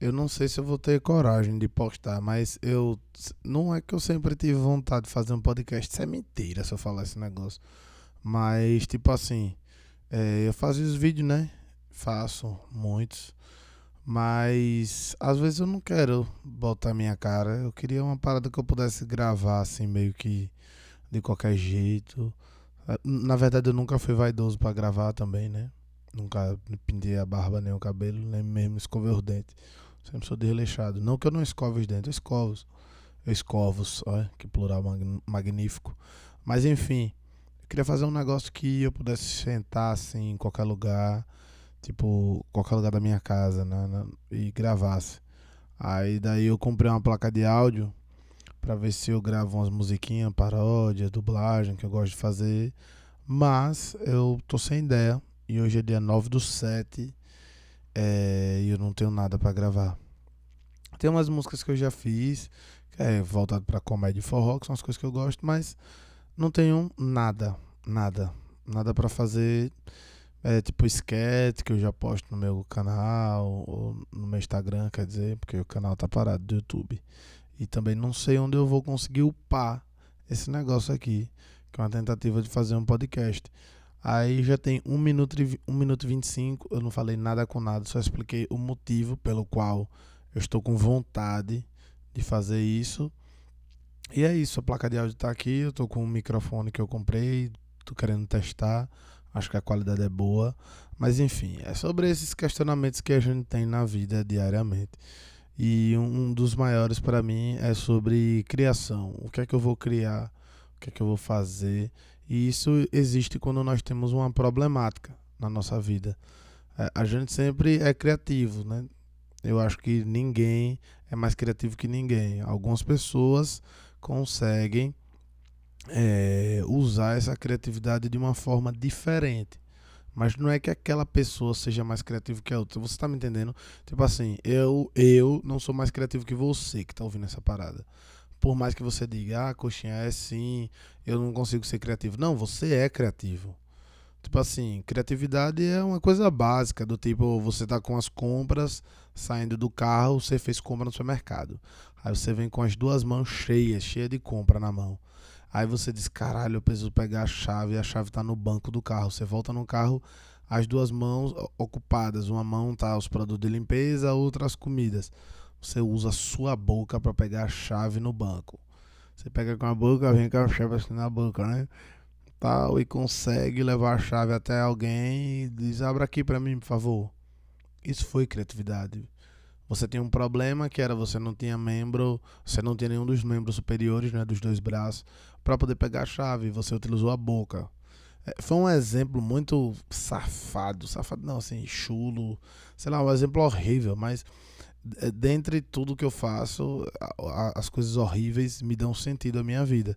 Eu não sei se eu vou ter coragem de postar, mas eu. Não é que eu sempre tive vontade de fazer um podcast. Isso é mentira se eu falar esse negócio. Mas, tipo assim. É, eu faço os vídeos, né? Faço muitos. Mas às vezes eu não quero botar minha cara. Eu queria uma parada que eu pudesse gravar assim, meio que de qualquer jeito. Na verdade, eu nunca fui vaidoso para gravar também, né? Nunca pintei a barba nem o cabelo, nem mesmo escovei os dentes. Sempre sou desleixado. Não que eu não escove os dentes, eu escovo. Eu escovo, olha, que plural magnífico. Mas enfim, eu queria fazer um negócio que eu pudesse sentar assim em qualquer lugar, tipo, qualquer lugar da minha casa, né, e gravasse. Aí daí eu comprei uma placa de áudio para ver se eu gravo umas musiquinhas, paródia, dublagem que eu gosto de fazer. Mas eu tô sem ideia e hoje é dia 9 do 7 é, eu não tenho nada para gravar. Tem umas músicas que eu já fiz, que é voltado para comédia e forró, que são as coisas que eu gosto, mas não tenho nada, nada, nada para fazer. É tipo sketch que eu já posto no meu canal ou no meu Instagram, quer dizer, porque o canal tá parado do YouTube. E também não sei onde eu vou conseguir upar esse negócio aqui, que é uma tentativa de fazer um podcast. Aí já tem 1 minuto e 1 minuto e 25, eu não falei nada com nada, só expliquei o motivo pelo qual eu estou com vontade de fazer isso. E é isso, a placa de áudio está aqui, eu estou com um microfone que eu comprei, estou querendo testar, acho que a qualidade é boa. Mas enfim, é sobre esses questionamentos que a gente tem na vida diariamente. E um dos maiores para mim é sobre criação. O que é que eu vou criar? O que é que eu vou fazer? E isso existe quando nós temos uma problemática na nossa vida. É, a gente sempre é criativo, né? Eu acho que ninguém é mais criativo que ninguém. Algumas pessoas conseguem é, usar essa criatividade de uma forma diferente. Mas não é que aquela pessoa seja mais criativa que a outra. Você está me entendendo? Tipo assim, eu, eu não sou mais criativo que você que está ouvindo essa parada por mais que você diga, ah, coxinha, é sim, eu não consigo ser criativo. Não, você é criativo. Tipo assim, criatividade é uma coisa básica, do tipo, você tá com as compras saindo do carro, você fez compra no supermercado. Aí você vem com as duas mãos cheias, cheia de compra na mão. Aí você diz, caralho, eu preciso pegar a chave, a chave tá no banco do carro. Você volta no carro, as duas mãos ocupadas. Uma mão tá os produtos de limpeza, outra as comidas você usa a sua boca para pegar a chave no banco. Você pega com a boca, vem com a chave assim na boca, né? Tal, e consegue levar a chave até alguém e diz: abra aqui para mim, por favor. Isso foi criatividade. Você tem um problema que era você não tinha membro, você não tinha nenhum dos membros superiores, né, dos dois braços, para poder pegar a chave. Você utilizou a boca. É, foi um exemplo muito safado, safado não, assim, chulo, sei lá, um exemplo horrível, mas dentre tudo que eu faço, as coisas horríveis me dão sentido à minha vida.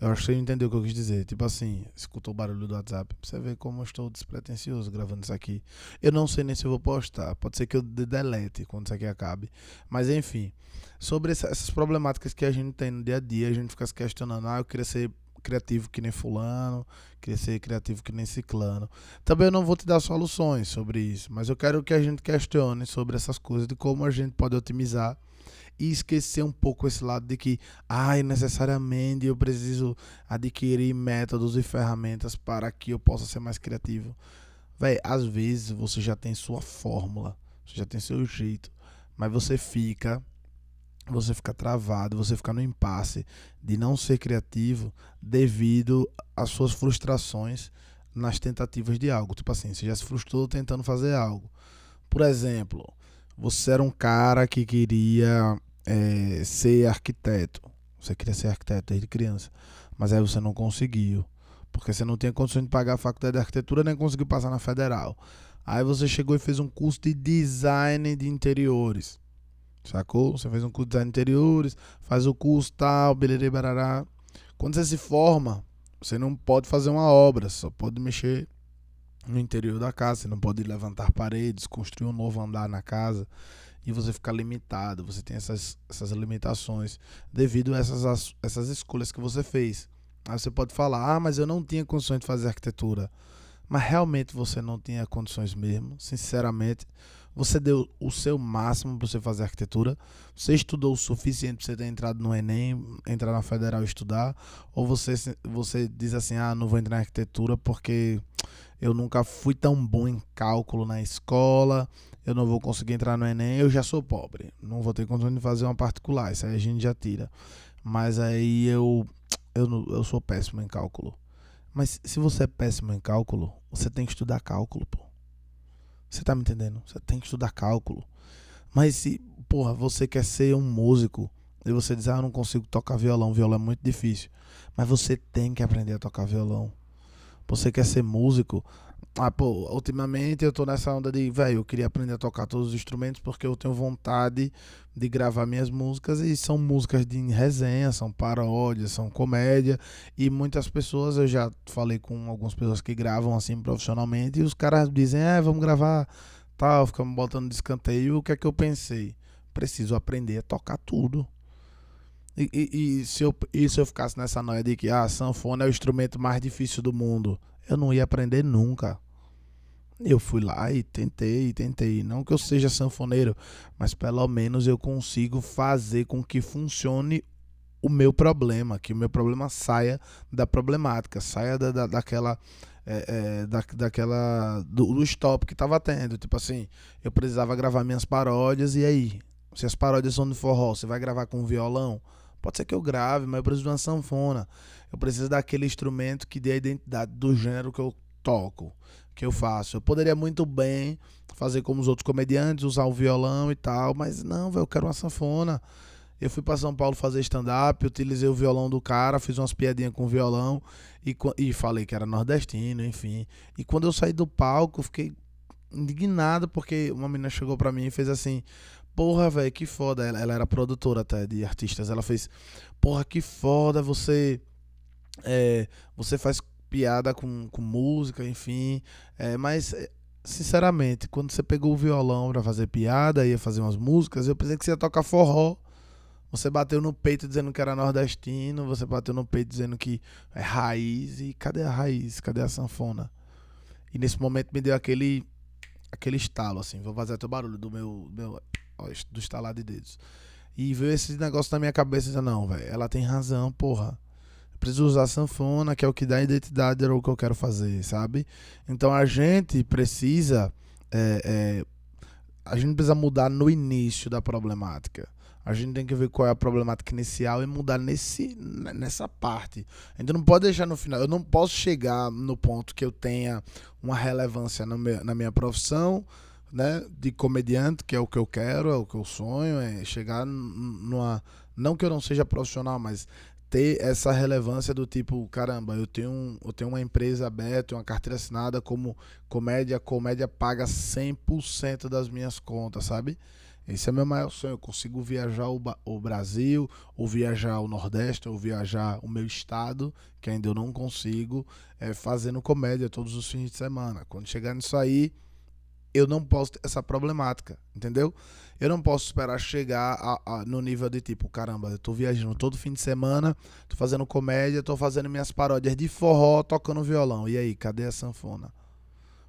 Eu acho que você entendeu o que eu quis dizer. Tipo assim, escutou o barulho do WhatsApp. Pra você ver como eu estou despretensioso gravando isso aqui. Eu não sei nem se eu vou postar. Pode ser que eu delete quando isso aqui acabe. Mas enfim, sobre essas problemáticas que a gente tem no dia a dia, a gente fica se questionando. Ah, eu queria ser criativo que nem fulano, querer ser criativo que nem ciclano. Também eu não vou te dar soluções sobre isso, mas eu quero que a gente questione sobre essas coisas, de como a gente pode otimizar e esquecer um pouco esse lado de que, ai, ah, necessariamente eu preciso adquirir métodos e ferramentas para que eu possa ser mais criativo. Véi, às vezes você já tem sua fórmula, você já tem seu jeito, mas você fica você fica travado, você fica no impasse de não ser criativo devido às suas frustrações nas tentativas de algo. Tipo assim, você já se frustrou tentando fazer algo. Por exemplo, você era um cara que queria é, ser arquiteto. Você queria ser arquiteto desde criança, mas aí você não conseguiu, porque você não tinha condições de pagar a faculdade de arquitetura nem conseguiu passar na federal. Aí você chegou e fez um curso de design de interiores. Sacou? Você fez um curso de design interiores, faz o curso tal, beleza, barará. Quando você se forma, você não pode fazer uma obra, só pode mexer no interior da casa, você não pode levantar paredes, construir um novo andar na casa e você fica limitado, você tem essas, essas limitações devido a essas, essas escolhas que você fez. Aí você pode falar, ah, mas eu não tinha condições de fazer arquitetura. Mas realmente você não tinha condições mesmo, sinceramente Você deu o seu máximo para você fazer arquitetura? Você estudou o suficiente para você ter entrado no Enem, entrar na federal e estudar? Ou você, você diz assim: ah, não vou entrar na arquitetura porque eu nunca fui tão bom em cálculo na escola, eu não vou conseguir entrar no Enem, eu já sou pobre, não vou ter condições de fazer uma particular, isso aí a gente já tira. Mas aí eu, eu, eu sou péssimo em cálculo. Mas se você é péssimo em cálculo, você tem que estudar cálculo, pô. Você tá me entendendo? Você tem que estudar cálculo. Mas se, porra, você quer ser um músico e você diz, ah, eu não consigo tocar violão, violão é muito difícil. Mas você tem que aprender a tocar violão. Você quer ser músico, ah, pô, ultimamente eu tô nessa onda de, velho, eu queria aprender a tocar todos os instrumentos porque eu tenho vontade de gravar minhas músicas e são músicas de resenha, são paródias, são comédia e muitas pessoas, eu já falei com algumas pessoas que gravam assim profissionalmente e os caras dizem, é, vamos gravar tal, ficam botando de. O que é que eu pensei? Preciso aprender a tocar tudo. E, e, e, se eu, e se eu ficasse nessa noia de que a ah, sanfona é o instrumento mais difícil do mundo, eu não ia aprender nunca. Eu fui lá e tentei, tentei. Não que eu seja sanfoneiro, mas pelo menos eu consigo fazer com que funcione o meu problema, que o meu problema saia da problemática, saia da, da daquela. É, é, da, daquela. Do, do stop que tava tendo. Tipo assim, eu precisava gravar minhas paródias, e aí? Se as paródias são de forró, você vai gravar com violão? Pode ser que eu grave, mas eu preciso de uma sanfona. Eu preciso daquele instrumento que dê a identidade do gênero que eu toco que eu faço. Eu poderia muito bem fazer como os outros comediantes, usar o violão e tal, mas não, eu quero uma sanfona. Eu fui para São Paulo fazer stand-up, utilizei o violão do cara, fiz umas piadinhas com o violão e, e falei que era nordestino, enfim. E quando eu saí do palco, fiquei indignado porque uma menina chegou para mim e fez assim: Porra, velho, que foda. Ela, ela, era produtora até de artistas. Ela fez: Porra, que foda você. É, você faz piada com, com música, enfim. É, mas, é, sinceramente, quando você pegou o violão para fazer piada, ia fazer umas músicas, eu pensei que você ia tocar forró. Você bateu no peito dizendo que era nordestino, você bateu no peito dizendo que é raiz. E cadê a raiz? Cadê a sanfona? E nesse momento me deu aquele aquele estalo, assim. Vou fazer até o barulho do meu, meu do estalar de dedos. E veio esse negócio na minha cabeça. Dizendo, não, velho, ela tem razão, porra preciso usar sanfona, que é o que dá identidade ao que eu quero fazer, sabe? Então a gente precisa. É, é, a gente precisa mudar no início da problemática. A gente tem que ver qual é a problemática inicial e mudar nesse, nessa parte. A gente não pode deixar no final. Eu não posso chegar no ponto que eu tenha uma relevância meu, na minha profissão, né, de comediante, que é o que eu quero, é o que eu sonho, é chegar numa. Não que eu não seja profissional, mas ter essa relevância do tipo, caramba, eu tenho, eu tenho uma empresa aberta, uma carteira assinada como comédia, comédia paga 100% das minhas contas, sabe? Esse é meu maior sonho. Eu consigo viajar o, o Brasil, ou viajar o Nordeste, ou viajar o meu estado, que ainda eu não consigo, é, fazendo comédia todos os fins de semana. Quando chegar nisso aí, eu não posso ter essa problemática, entendeu? Eu não posso esperar chegar a, a, no nível de tipo, caramba, eu tô viajando todo fim de semana, tô fazendo comédia, tô fazendo minhas paródias de forró, tocando violão. E aí, cadê a sanfona?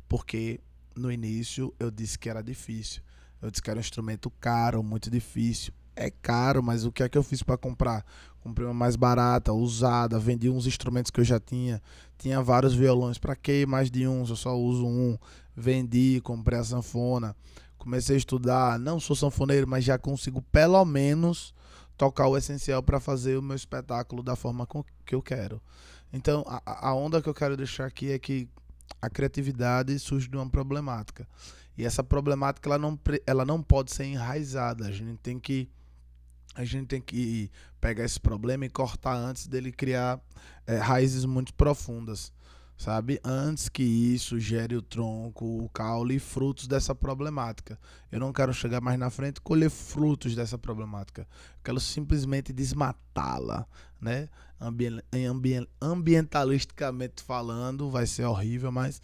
Porque no início eu disse que era difícil. Eu disse que era um instrumento caro, muito difícil. É caro, mas o que é que eu fiz para comprar? Comprei uma mais barata, usada, vendi uns instrumentos que eu já tinha. Tinha vários violões, para que mais de uns? Eu só uso um. Vendi, comprei a sanfona comecei a estudar, não sou sanfoneiro, mas já consigo pelo menos tocar o essencial para fazer o meu espetáculo da forma que eu quero. Então, a, a onda que eu quero deixar aqui é que a criatividade surge de uma problemática. E essa problemática ela não, ela não pode ser enraizada. A gente tem que a gente tem que pegar esse problema e cortar antes dele criar é, raízes muito profundas sabe? Antes que isso gere o tronco, o caule e frutos dessa problemática. Eu não quero chegar mais na frente e colher frutos dessa problemática. Eu quero simplesmente desmatá-la, né? Ambi ambi ambientalisticamente falando, vai ser horrível, mas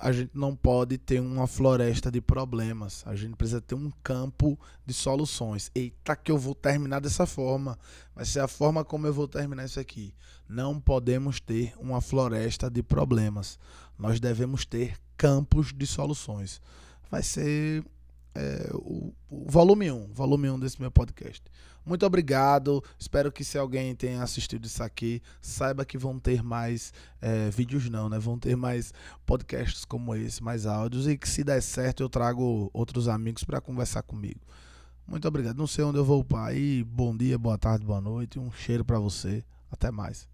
a gente não pode ter uma floresta de problemas. A gente precisa ter um campo de soluções. Eita, que eu vou terminar dessa forma. Vai ser a forma como eu vou terminar isso aqui. Não podemos ter uma floresta de problemas. Nós devemos ter campos de soluções. Vai ser é, o, o, volume 1, volume 1 desse meu podcast. Muito obrigado. Espero que se alguém tenha assistido isso aqui, saiba que vão ter mais é, vídeos não, né? Vão ter mais podcasts como esse, mais áudios e que se der certo eu trago outros amigos para conversar comigo. Muito obrigado. Não sei onde eu vou upar. Bom dia, boa tarde, boa noite. Um cheiro para você. Até mais.